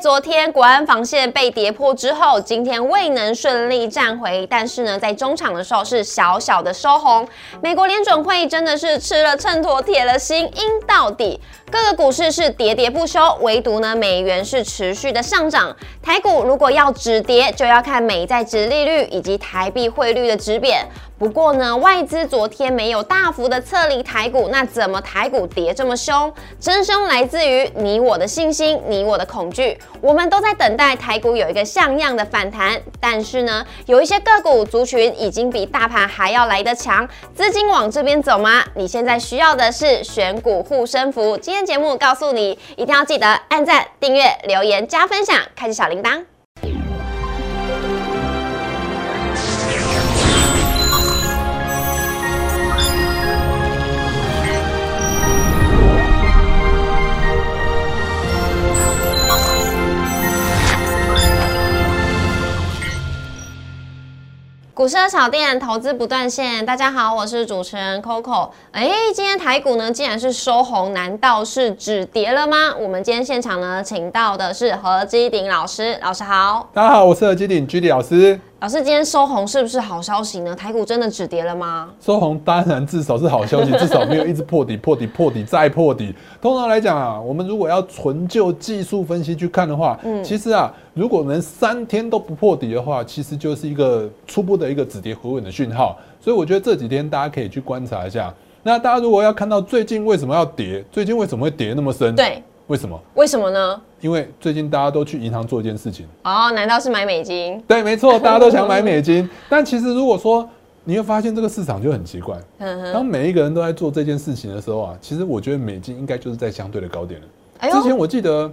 昨天国安防线被跌破之后，今天未能顺利站回，但是呢，在中场的时候是小小的收红。美国联准会真的是吃了秤砣铁了心，阴到底。各个股市是喋喋不休，唯独呢美元是持续的上涨。台股如果要止跌，就要看美债值利率以及台币汇率的止贬。不过呢，外资昨天没有大幅的撤离台股，那怎么台股跌这么凶？真凶来自于你我的信心，你我的恐惧。我们都在等待台股有一个像样的反弹，但是呢，有一些个股族群已经比大盘还要来得强，资金往这边走吗？你现在需要的是选股护身符。今天节目告诉你，一定要记得按赞、订阅、留言、加分享，开启小铃铛。股市的小店投资不断线，大家好，我是主持人 Coco。哎，今天台股呢，竟然是收红，难道是止跌了吗？我们今天现场呢，请到的是何基鼎老师，老师好。大家好，我是何基鼎居里老师。老师，今天收红是不是好消息呢？台股真的止跌了吗？收红当然至少是好消息，至少没有一直破底、破底、破底再破底。通常来讲啊，我们如果要纯就技术分析去看的话，嗯，其实啊，如果能三天都不破底的话，其实就是一个初步的一个止跌回稳的讯号。所以我觉得这几天大家可以去观察一下。那大家如果要看到最近为什么要跌，最近为什么会跌那么深？对。为什么？为什么呢？因为最近大家都去银行做一件事情哦，难道是买美金？对，没错，大家都想买美金。但其实如果说你会发现这个市场就很奇怪，当每一个人都在做这件事情的时候啊，其实我觉得美金应该就是在相对的高点了。之前我记得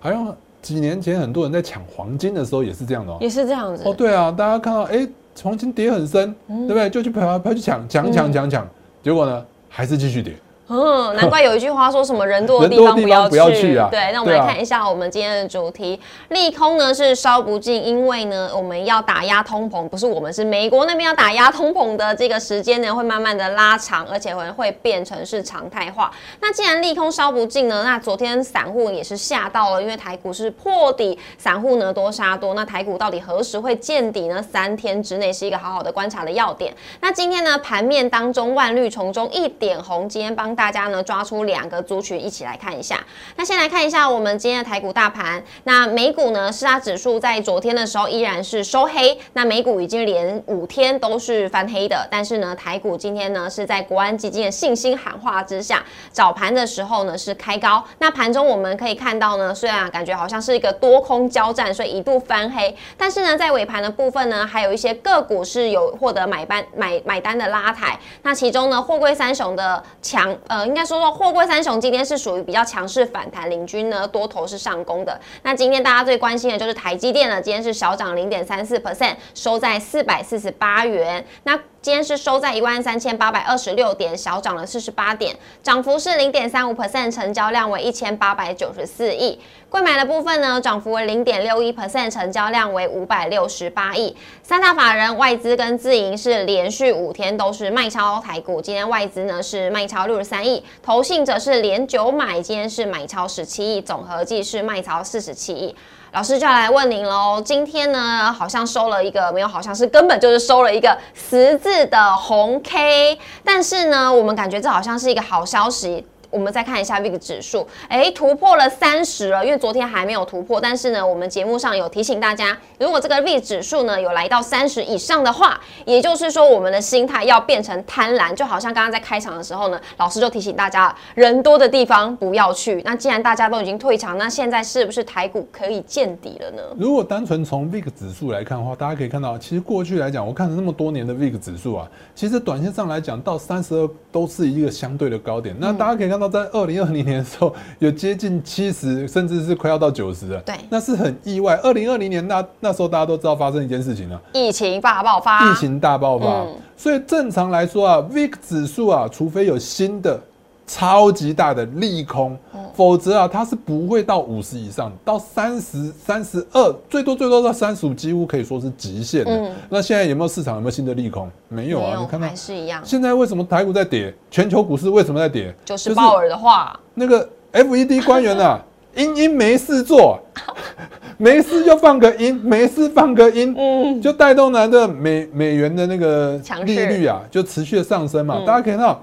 好像几年前很多人在抢黄金的时候也是这样的，也是这样子。哦，对啊，大家看到哎黄金跌很深，对不对？就去跑跑去抢抢抢抢抢，结果呢还是继续跌。嗯，难怪有一句话说什么人多的 地方不要去。啊。对，那我们来看一下我们今天的主题，利空呢是烧不尽，因为呢我们要打压通膨，不是我们是美国那边要打压通膨的这个时间呢会慢慢的拉长，而且会会变成是常态化。那既然利空烧不尽呢，那昨天散户也是吓到了，因为台股是破底，散户呢多杀多，那台股到底何时会见底呢？三天之内是一个好好的观察的要点。那今天呢盘面当中万绿丛中一点红，今天帮。大家呢抓出两个族群一起来看一下。那先来看一下我们今天的台股大盘。那美股呢，四大指数在昨天的时候依然是收黑。那美股已经连五天都是翻黑的。但是呢，台股今天呢是在国安基金的信心喊话之下，早盘的时候呢是开高。那盘中我们可以看到呢，虽然感觉好像是一个多空交战，所以一度翻黑。但是呢，在尾盘的部分呢，还有一些个股是有获得买单买买单的拉抬。那其中呢，货柜三雄的强。呃，应该说说货柜三雄今天是属于比较强势反弹领军呢，多头是上攻的。那今天大家最关心的就是台积电了，今天是小涨零点三四 percent，收在四百四十八元。那今天是收在一万三千八百二十六点，小涨了四十八点，涨幅是零点三五 percent，成交量为一千八百九十四亿。贵买的部分呢，涨幅为零点六一 percent，成交量为五百六十八亿。三大法人外资跟自营是连续五天都是卖超台股，今天外资呢是卖超六十三亿，投信则是连九买，今天是买超十七亿，总合计是卖超四十七亿。老师就要来问您喽，今天呢好像收了一个没有，好像是根本就是收了一个十字的红 K，但是呢，我们感觉这好像是一个好消息。我们再看一下 VIX 指数，哎，突破了三十了，因为昨天还没有突破。但是呢，我们节目上有提醒大家，如果这个 VIX 指数呢有来到三十以上的话，也就是说我们的心态要变成贪婪，就好像刚刚在开场的时候呢，老师就提醒大家，人多的地方不要去。那既然大家都已经退场，那现在是不是台股可以见底了呢？如果单纯从 VIX 指数来看的话，大家可以看到，其实过去来讲，我看了那么多年的 VIX 指数啊，其实短线上来讲，到三十二都是一个相对的高点。那大家可以看到，在二零二零年的时候，有接近七十，甚至是快要到九十了。对，那是很意外。二零二零年那那时候大家都知道发生一件事情了，疫情大爆发。疫情大爆发，所以正常来说啊，VIX 指数啊，除非有新的。超级大的利空，否则啊，它是不会到五十以上，到三十三十二，最多最多到三十五，几乎可以说是极限的。那现在有没有市场有没有新的利空？没有啊，你看到还是一样。现在为什么台股在跌？全球股市为什么在跌？就是鲍尔的话，那个 FED 官员啊，英英没事做，没事就放个音，没事放个音，嗯，就带动了的美美元的那个利率啊，就持续的上升嘛。大家可以看到，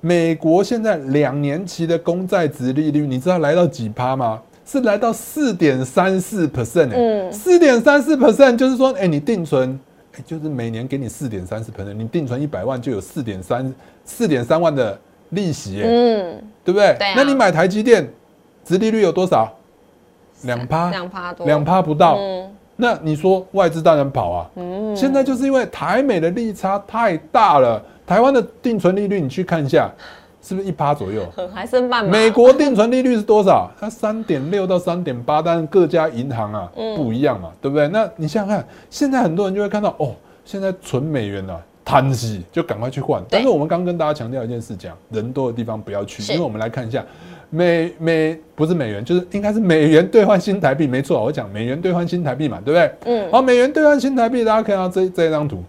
美国现在两年期的公债值利率，你知道来到几趴吗？是来到四点三四 percent 哎，四点三四 percent 就是说，哎，你定存，哎，就是每年给你四点三四 percent，你定存一百万就有四点三四点三万的利息，嗯，对不对？那你买台积电，殖利率有多少？两趴，两趴多，两趴不到。那你说外资当然跑啊，嗯，现在就是因为台美的利差太大了，台湾的定存利率你去看一下。是不是一趴左右？还剩半。美国定存利率是多少？它三点六到三点八，但各家银行啊不一样嘛，对不对？那你想想看，现在很多人就会看到哦，现在存美元啊，贪息就赶快去换。但是我们刚跟大家强调一件事，讲人多的地方不要去，因为我们来看一下美美不是美元，就是应该是美元兑换新台币，没错，我讲美元兑换新台币嘛，对不对？嗯。好，美元兑换新台币，大家看到这这张图，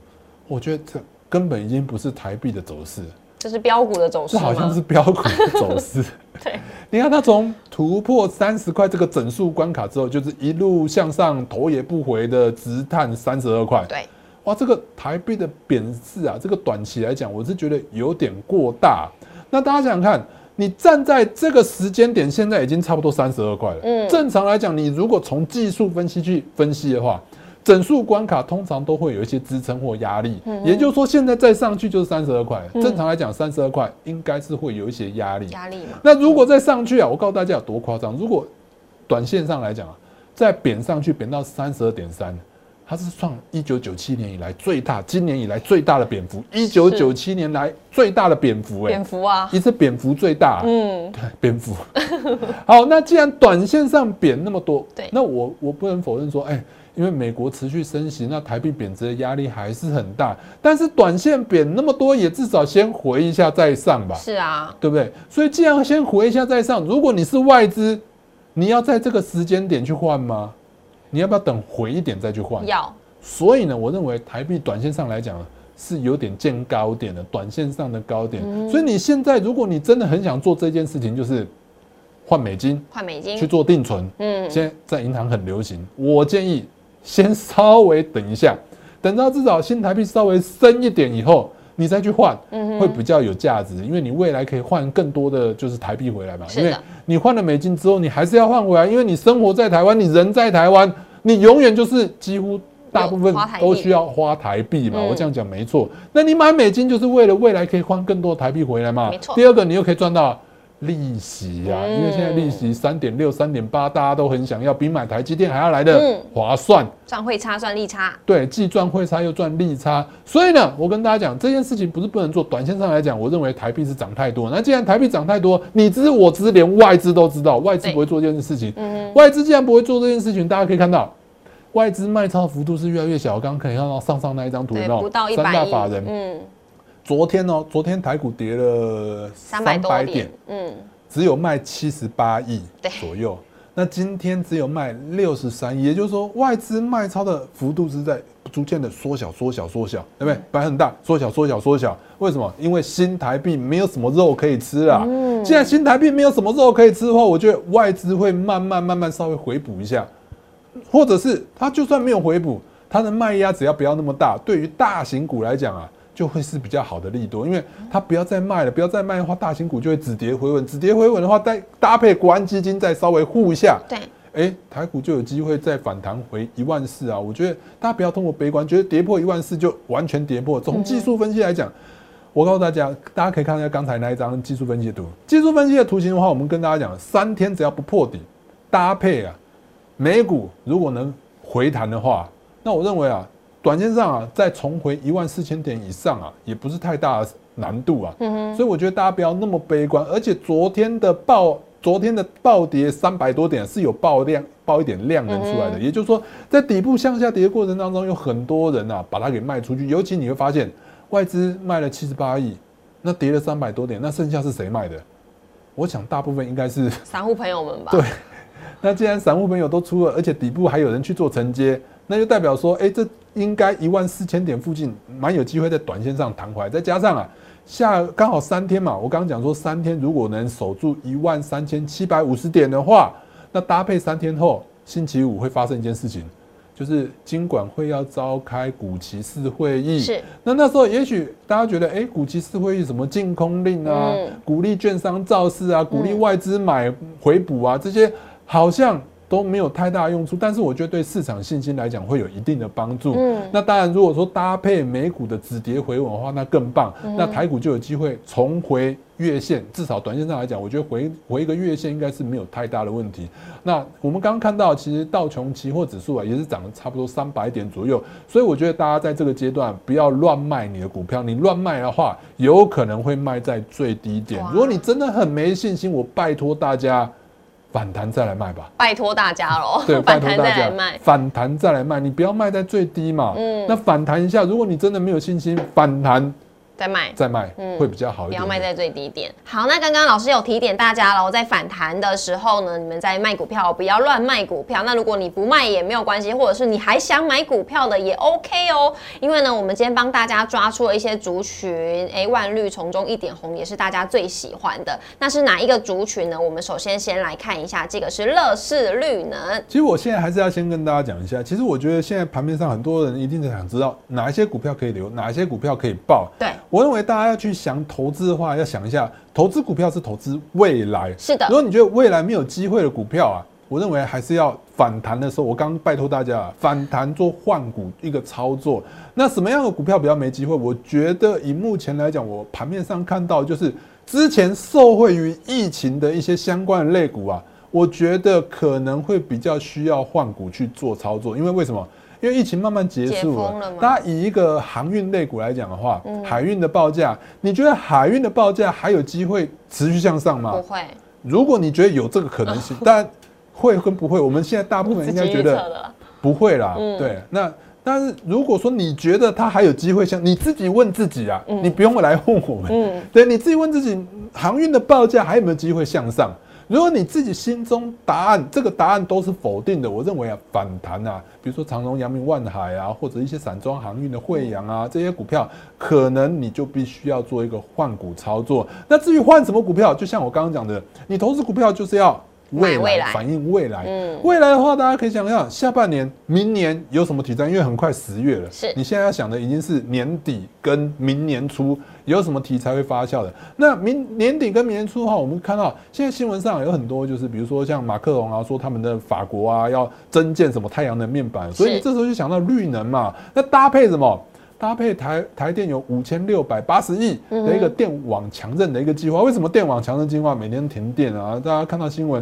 我觉得这根本已经不是台币的走势。这是标股的走势，这好像是标股的走势。对，你看它从突破三十块这个整数关卡之后，就是一路向上，头也不回的直探三十二块。对，哇，这个台币的贬值啊，这个短期来讲，我是觉得有点过大。那大家想想看，你站在这个时间点，现在已经差不多三十二块了。嗯，正常来讲，你如果从技术分析去分析的话。整数关卡通常都会有一些支撑或压力，也就是说，现在再上去就是三十二块。正常来讲，三十二块应该是会有一些压力。压力嘛。那如果再上去啊，我告诉大家有多夸张。如果短线上来讲啊，再贬上去，贬到三十二点三，它是创一九九七年以来最大，今年以来最大的蝙蝠。一九九七年来最大的蝙蝠，哎，蝙蝠啊，一次蝙蝠最大。嗯，对，蝙蝠。好，那既然短线上贬那么多，对，那我我不能否认说，哎。因为美国持续升息，那台币贬值的压力还是很大。但是短线贬那么多，也至少先回一下再上吧。是啊，对不对？所以既然先回一下再上，如果你是外资，你要在这个时间点去换吗？你要不要等回一点再去换？要。所以呢，我认为台币短线上来讲是有点见高点的，短线上的高点。所以你现在如果你真的很想做这件事情，就是换美金，换美金去做定存。嗯，现在在银行很流行，我建议。先稍微等一下，等到至少新台币稍微升一点以后，你再去换，会比较有价值。因为你未来可以换更多的就是台币回来嘛。因为你换了美金之后，你还是要换回来，因为你生活在台湾，你人在台湾，你永远就是几乎大部分都需要花台币嘛。我这样讲没错。那你买美金就是为了未来可以换更多台币回来嘛。没错。第二个，你又可以赚到。利息呀，因为现在利息三点六、三点八，大家都很想要，比买台积电还要来的划算。赚汇差，赚利差。对，既赚汇差又赚利差。所以呢，我跟大家讲，这件事情不是不能做。短线上来讲，我认为台币是涨太多。那既然台币涨太多，你知我知，连外资都知道，外资不会做这件事情。嗯。外资既然不会做这件事情，大家可以看到，外资卖超幅度是越来越小。刚刚可以看到上上那一张图，有没有？三大法人。嗯。昨天哦，昨天台股跌了三百点。嗯。只有卖七十八亿左右，那今天只有卖六十三亿，也就是说外资卖超的幅度是在逐渐的缩小、缩小、缩小，对不对？本来很大，缩小、缩小、缩小，为什么？因为新台币没有什么肉可以吃啦。嗯，既然新台币没有什么肉可以吃的话，我觉得外资会慢慢、慢慢稍微回补一下，或者是它就算没有回补，它的卖压只要不要那么大，对于大型股来讲啊。就会是比较好的利多，因为它不要再卖了，不要再卖的话，大型股就会止跌回稳，止跌回稳的话，再搭配国安基金再稍微护一下，对，哎，台股就有机会再反弹回一万四啊！我觉得大家不要通过悲观，觉得跌破一万四就完全跌破。从技术分析来讲，我告诉大家，大家可以看一下刚才那一张技术分析图。技术分析的图形的话，我们跟大家讲，三天只要不破底，搭配啊，美股如果能回弹的话，那我认为啊。短线上啊，再重回一万四千点以上啊，也不是太大的难度啊。嗯哼。所以我觉得大家不要那么悲观。而且昨天的暴，昨天的暴跌三百多点是有爆量、爆一点量能出来的。也就是说，在底部向下跌的过程当中，有很多人啊把它给卖出去。尤其你会发现，外资卖了七十八亿，那跌了三百多点，那剩下是谁卖的？我想大部分应该是散户朋友们吧。对。那既然散户朋友都出了，而且底部还有人去做承接。那就代表说，哎，这应该一万四千点附近蛮有机会在短线上弹回来。再加上啊，下刚好三天嘛，我刚刚讲说三天如果能守住一万三千七百五十点的话，那搭配三天后星期五会发生一件事情，就是金管会要召开股期四会议。是。那那时候也许大家觉得，哎，股期四会议什么净空令啊，鼓励券商造势啊，鼓励外资买回补啊，这些好像。都没有太大用处，但是我觉得对市场信心来讲会有一定的帮助。嗯，那当然，如果说搭配美股的止跌回稳的话，那更棒。那台股就有机会重回月线，至少短线上来讲，我觉得回回一个月线应该是没有太大的问题。那我们刚刚看到，其实道琼期货指数啊也是涨了差不多三百点左右，所以我觉得大家在这个阶段不要乱卖你的股票，你乱卖的话，有可能会卖在最低点。如果你真的很没信心，我拜托大家。反弹再来卖吧，拜托大家喽！对，反弹再来卖，反弹再来卖，你不要卖在最低嘛。嗯，那反弹一下，如果你真的没有信心，反弹。再卖，再卖，嗯，会比较好一点。不要卖在最低点。好，那刚刚老师有提点大家了，在反弹的时候呢，你们在卖股票，不要乱卖股票。那如果你不卖也没有关系，或者是你还想买股票的也 OK 哦。因为呢，我们今天帮大家抓出了一些族群，哎，万绿丛中一点红，也是大家最喜欢的。那是哪一个族群呢？我们首先先来看一下，这个是乐视绿能。其实我现在还是要先跟大家讲一下，其实我觉得现在盘面上很多人一定想知道哪一些股票可以留，哪一些股票可以报。对。我认为大家要去想投资的话，要想一下，投资股票是投资未来。是的。如果你觉得未来没有机会的股票啊，我认为还是要反弹的时候，我刚拜托大家啊反弹做换股一个操作。那什么样的股票比较没机会？我觉得以目前来讲，我盘面上看到就是之前受惠于疫情的一些相关的类股啊，我觉得可能会比较需要换股去做操作，因为为什么？因为疫情慢慢结束了，大家以一个航运类股来讲的话，海运的报价，你觉得海运的报价还有机会持续向上吗？不会。如果你觉得有这个可能性，但会跟不会，我们现在大部分应该觉得不会啦。对，那但是如果说你觉得它还有机会向，你自己问自己啊，你不用来问我们。嗯，对，你自己问自己，航运的报价还有没有机会向上？如果你自己心中答案，这个答案都是否定的，我认为啊，反弹啊，比如说长荣、阳明、万海啊，或者一些散装航运的惠阳啊，这些股票，可能你就必须要做一个换股操作。那至于换什么股票，就像我刚刚讲的，你投资股票就是要。未来反映未来，嗯，未来的话，大家可以想想，下半年、明年有什么题材？因为很快十月了，是你现在要想的已经是年底跟明年初有什么题材会发酵的。那明年底跟明年初的话，我们看到现在新闻上有很多，就是比如说像马克龙啊，说他们的法国啊要增建什么太阳能面板，所以你这时候就想到绿能嘛。那搭配什么？搭配台台电有五千六百八十亿的一个电网强韧的一个计划，为什么电网强韧计划每天停电啊？大家看到新闻，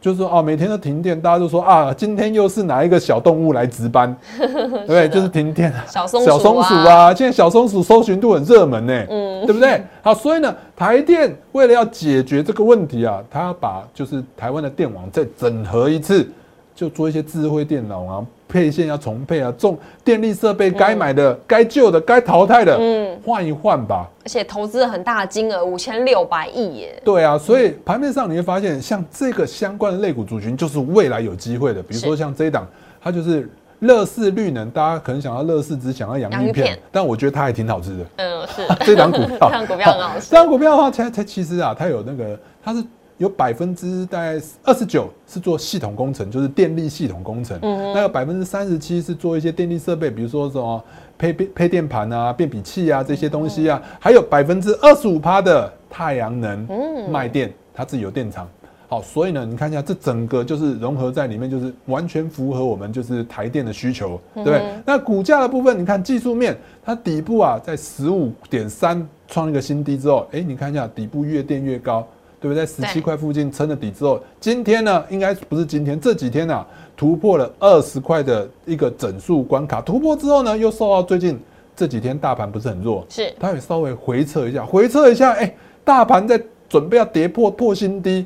就是说哦，每天都停电，大家都说啊，今天又是哪一个小动物来值班？对，就是停电，小松小松鼠啊，现在小松鼠搜寻度很热门呢，嗯，对不对？好，所以呢，台电为了要解决这个问题啊，他要把就是台湾的电网再整合一次，就做一些智慧电脑啊。配线要重配啊，重电力设备该买的、该旧的、该淘汰的，嗯，换一换吧。而且投资了很大的金额，五千六百亿耶。对啊，所以盘面上你会发现，像这个相关的类股族群，就是未来有机会的。比如说像这一档，它就是乐视绿能，大家可能想到乐视，只想要洋芋片，但我觉得它还挺好吃的。嗯，是 这档股票，这档股票很好吃。这档股票的话，它它其实啊，它有那个，它是。有百分之大概二十九是做系统工程，就是电力系统工程。嗯，那有百分之三十七是做一些电力设备，比如说什么配配配电盘啊、变比器啊这些东西啊。还有百分之二十五趴的太阳能卖电，它自己有电厂。好，所以呢，你看一下这整个就是融合在里面，就是完全符合我们就是台电的需求，对不对？那股价的部分，你看技术面，它底部啊在十五点三创一个新低之后，哎，你看一下底部越垫越高。对不对？十七块附近撑了底之后，今天呢，应该不是今天，这几天呢，突破了二十块的一个整数关卡。突破之后呢，又受到最近这几天大盘不是很弱，是它也稍微回撤一下，回撤一下，哎，大盘在准备要跌破破新低，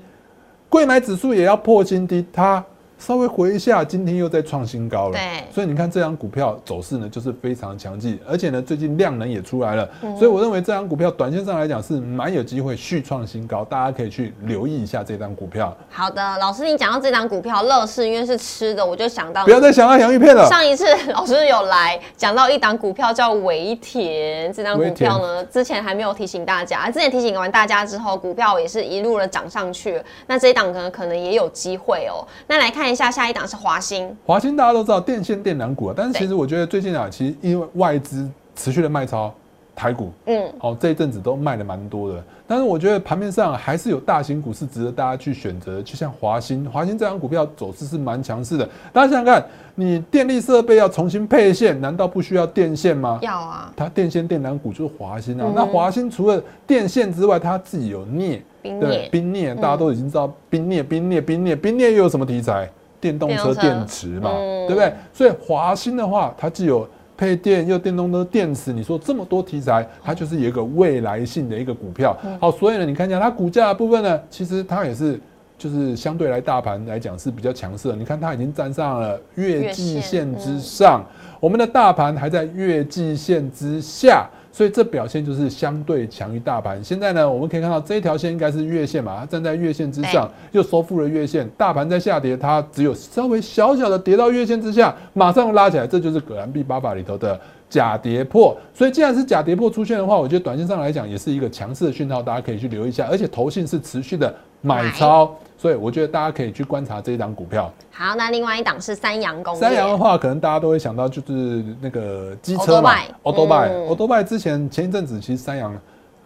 贵买指数也要破新低，它。稍微回一下，今天又在创新高了。对，所以你看这张股票走势呢，就是非常强劲，而且呢，最近量能也出来了。所以我认为这张股票短线上来讲是蛮有机会续创新高，大家可以去留意一下这张股票。好的，老师，你讲到这张股票乐视，因为是吃的，我就想到不要再想到洋芋片了。上一次老师有来讲到一档股票叫维田，这张股票呢，之前还没有提醒大家，之前提醒完大家之后，股票也是一路的涨上去。那这一档可能可能也有机会哦。那来看。看一下下一档是华兴。华兴大家都知道电线电缆股啊，但是其实我觉得最近啊，其实因为外资持续的卖超。台股，嗯，好，这一阵子都卖的蛮多的，但是我觉得盘面上还是有大型股是值得大家去选择，就像华兴，华兴这张股票走势是蛮强势的。大家想想看，你电力设备要重新配线，难道不需要电线吗？要啊，它电线电缆股就是华兴啊。那华兴除了电线之外，它自己有镍，对，冰镍，大家都已经知道冰镍，冰镍，冰镍，冰镍又有什么题材？电动车电池嘛，对不对？所以华兴的话，它既有配电又电动车电池，你说这么多题材，它就是有一个未来性的一个股票。好，所以呢，你看一下它股价的部分呢，其实它也是就是相对来大盘来讲是比较强势的。你看它已经站上了月季线之上，我们的大盘还在月季线之下。所以这表现就是相对强于大盘。现在呢，我们可以看到这一条线应该是月线嘛，它站在月线之上，又收复了月线。大盘在下跌，它只有稍微小小的跌到月线之下，马上拉起来，这就是葛兰碧八法里头的假跌破。所以既然是假跌破出现的话，我觉得短线上来讲也是一个强势的讯号，大家可以去留意一下。而且头信是持续的买超。所以我觉得大家可以去观察这一档股票。好，那另外一档是三洋工业。三洋的话，可能大家都会想到就是那个机车嘛，Autobuy，Autobuy。之前前一阵子其实三洋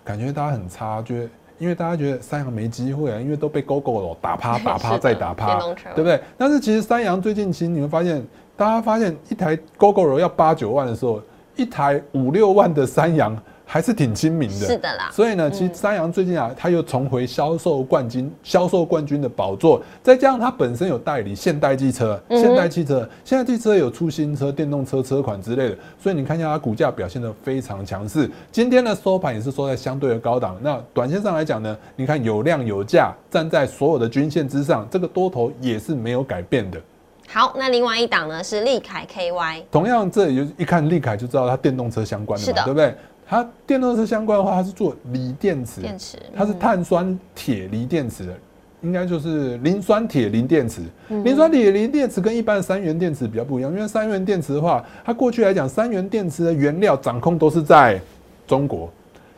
感觉大家很差，觉得因为大家觉得三洋没机会啊，因为都被 GoGo 打趴 打趴再打趴，对不对？但是其实三洋最近其实你会发现，大家发现一台 GoGo 要八九万的时候，一台五六万的三洋。还是挺亲民的，是的啦。所以呢，其实三洋最近啊，他又重回销售冠军、销售冠军的宝座。再加上他本身有代理现代汽车、现代汽车、现代汽车有出新车、电动车车款之类的。所以你看一下它股价表现的非常强势。今天的收盘也是收在相对的高档。那短线上来讲呢，你看有量有价，站在所有的均线之上，这个多头也是没有改变的。好，那另外一档呢是利凯 KY，同样这也一看利凯就知道它电动车相关的嘛，对不对？它电动车相关的话，它是做锂电池，电池，它是碳酸铁锂电池的，应该就是磷酸铁磷电池。磷酸铁磷电池跟一般的三元电池比较不一样，因为三元电池的话，它过去来讲，三元电池的原料掌控都是在中国。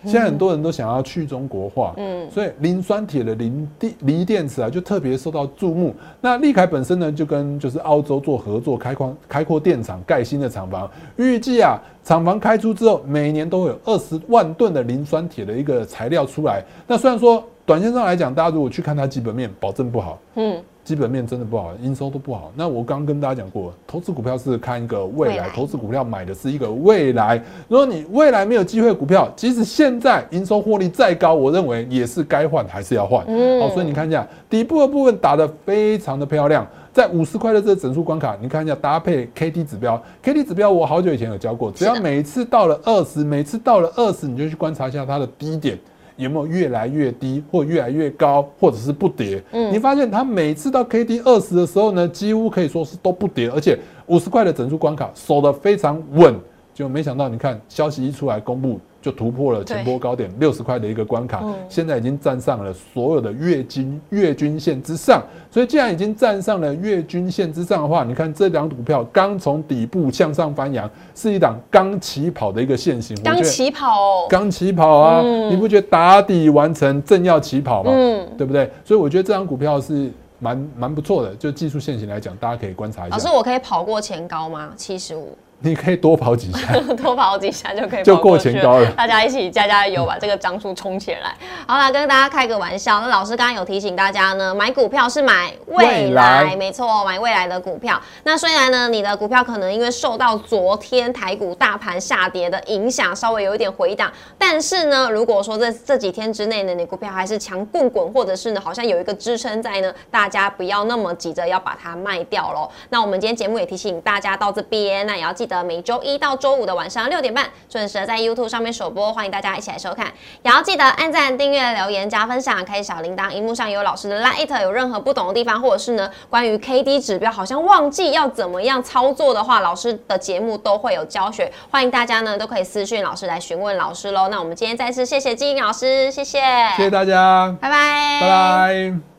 现在很多人都想要去中国化，嗯，所以磷酸铁的磷电锂电池啊，就特别受到注目。那利凯本身呢，就跟就是澳洲做合作，开矿开阔电厂，盖新的厂房。预计啊，厂房开出之后，每年都会有二十万吨的磷酸铁的一个材料出来。那虽然说短线上来讲，大家如果去看它基本面，保证不好，嗯。基本面真的不好，营收都不好。那我刚刚跟大家讲过，投资股票是看一个未来，投资股票买的是一个未来。如果你未来没有机会，股票即使现在营收获利再高，我认为也是该换还是要换。好，所以你看一下底部的部分打得非常的漂亮，在五十块的这个整数关卡，你看一下搭配 K D 指标，K D 指标我好久以前有教过，只要每次到了二十，每次到了二十，你就去观察一下它的低点。有没有越来越低，或越来越高，或者是不跌？嗯，你发现它每次到 K D 二十的时候呢，几乎可以说是都不跌，而且五十块的整数关卡守得非常稳。就没想到，你看消息一出来公布。就突破了前波高点六十块的一个关卡，现在已经站上了所有的月均月均线之上。所以既然已经站上了月均线之上的话，你看这两股票刚从底部向上翻扬，是一档刚起跑的一个线型。刚起跑，刚起跑啊！你不觉得打底完成，正要起跑吗？嗯，对不对？所以我觉得这张股票是蛮蛮不错的，就技术线型来讲，大家可以观察一下。老师，我可以跑过前高吗？七十五。你可以多跑几下，多跑几下就可以就过前高了。大家一起加加油，把这个张数冲起来。好了，跟大家开个玩笑。那老师刚刚有提醒大家呢，买股票是买未来，没错，买未来的股票。那虽然呢，你的股票可能因为受到昨天台股大盘下跌的影响，稍微有一点回档，但是呢，如果说这这几天之内呢，你股票还是强棍滚，或者是呢，好像有一个支撑在呢，大家不要那么急着要把它卖掉喽。那我们今天节目也提醒大家到这边，那也要记。的每周一到周五的晚上六点半，准时在 YouTube 上面首播，欢迎大家一起来收看。也要记得按赞、订阅、留言、加分享、开小铃铛。荧幕上有老师的 Light，有任何不懂的地方，或者是呢关于 KD 指标好像忘记要怎么样操作的话，老师的节目都会有教学，欢迎大家呢都可以私讯老师来询问老师喽。那我们今天再次谢谢金英老师，谢谢，谢谢大家，拜拜，拜拜。